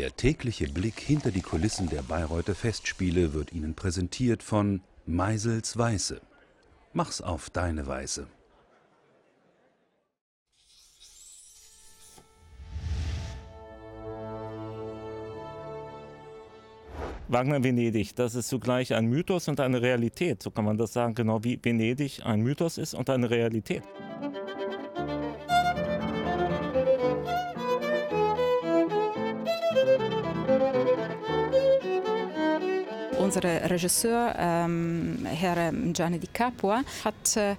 Der tägliche Blick hinter die Kulissen der Bayreuther Festspiele wird Ihnen präsentiert von Meisels Weiße. Mach's auf deine Weise. Wagner Venedig, das ist zugleich ein Mythos und eine Realität. So kann man das sagen, genau wie Venedig ein Mythos ist und eine Realität. Unser Regisseur, ähm, Herr Gianni Di Capua, hat äh,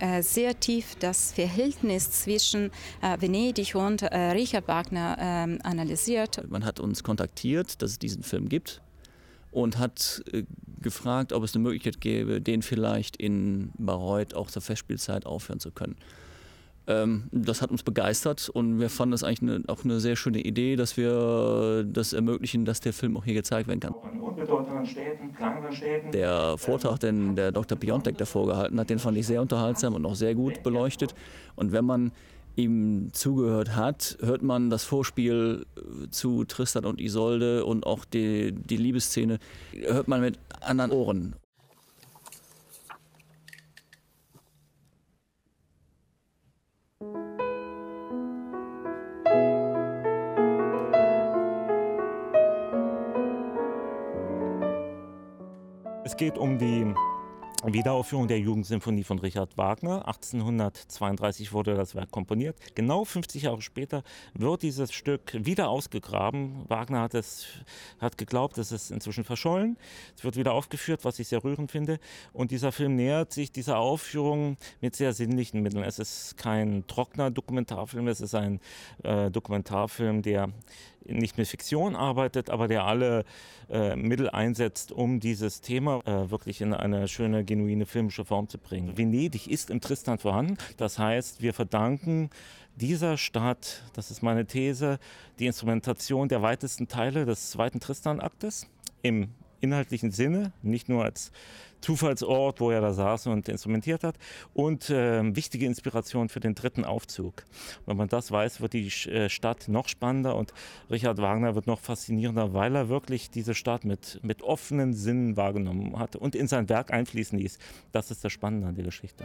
äh, sehr tief das Verhältnis zwischen äh, Venedig und äh, Richard Wagner ähm, analysiert. Man hat uns kontaktiert, dass es diesen Film gibt und hat äh, gefragt, ob es eine Möglichkeit gäbe, den vielleicht in Bayreuth auch zur Festspielzeit aufhören zu können. Ähm, das hat uns begeistert und wir fanden das eigentlich eine, auch eine sehr schöne Idee, dass wir das ermöglichen, dass der Film auch hier gezeigt werden kann. In unbedeutenden Städten, kleineren Städten. Der Vortrag, den der Dr. Piontek davor gehalten hat, den fand ich sehr unterhaltsam und auch sehr gut beleuchtet. Und wenn man ihm zugehört hat, hört man das Vorspiel zu Tristan und Isolde und auch die, die Liebesszene, hört man mit anderen Ohren. Es geht um die Wiederaufführung der Jugendsymphonie von Richard Wagner. 1832 wurde das Werk komponiert. Genau 50 Jahre später wird dieses Stück wieder ausgegraben. Wagner hat, es, hat geglaubt, es ist inzwischen verschollen. Es wird wieder aufgeführt, was ich sehr rührend finde. Und dieser Film nähert sich dieser Aufführung mit sehr sinnlichen Mitteln. Es ist kein trockener Dokumentarfilm, es ist ein äh, Dokumentarfilm, der nicht mit Fiktion arbeitet, aber der alle äh, Mittel einsetzt, um dieses Thema äh, wirklich in eine schöne, genuine filmische Form zu bringen. Venedig ist im Tristan vorhanden. Das heißt, wir verdanken dieser Stadt, das ist meine These, die Instrumentation der weitesten Teile des zweiten Tristan-Aktes im inhaltlichen Sinne, nicht nur als Zufallsort, wo er da saß und instrumentiert hat und äh, wichtige Inspiration für den dritten Aufzug. Wenn man das weiß, wird die äh, Stadt noch spannender und Richard Wagner wird noch faszinierender, weil er wirklich diese Stadt mit, mit offenen Sinnen wahrgenommen hat und in sein Werk einfließen ließ. Das ist das Spannende an der Geschichte.